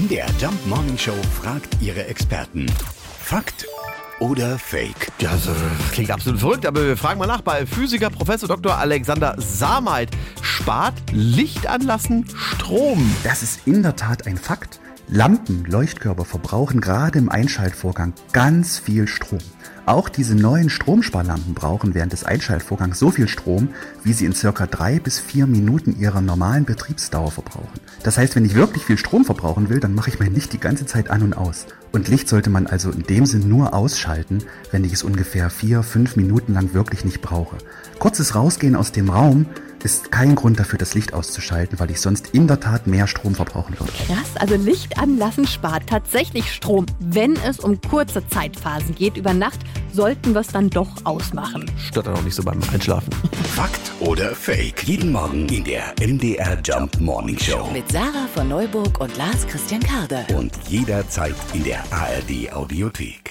MDR Jump Morning Show fragt ihre Experten. Fakt oder Fake? Ja, das klingt absolut verrückt, aber wir fragen mal nach bei Physiker Professor Dr. Alexander Sameit. Spart Licht anlassen Strom? Das ist in der Tat ein Fakt. Lampen, Leuchtkörper verbrauchen gerade im Einschaltvorgang ganz viel Strom. Auch diese neuen Stromsparlampen brauchen während des Einschaltvorgangs so viel Strom, wie sie in circa drei bis vier Minuten ihrer normalen Betriebsdauer verbrauchen. Das heißt, wenn ich wirklich viel Strom verbrauchen will, dann mache ich mein Licht die ganze Zeit an und aus. Und Licht sollte man also in dem Sinn nur ausschalten, wenn ich es ungefähr vier, fünf Minuten lang wirklich nicht brauche. Kurzes Rausgehen aus dem Raum ist kein Grund dafür, das Licht auszuschalten, weil ich sonst in der Tat mehr Strom verbrauchen würde. Krass, also Licht anlassen spart tatsächlich Strom. Wenn es um kurze Zeitphasen geht über Nacht, sollten wir es dann doch ausmachen. Stört dann auch nicht so beim Einschlafen. Fakt oder Fake? Jeden Morgen in der MDR Jump Morning Show. Mit Sarah von Neuburg und Lars Christian Karde. Und jederzeit in der ARD Audiothek.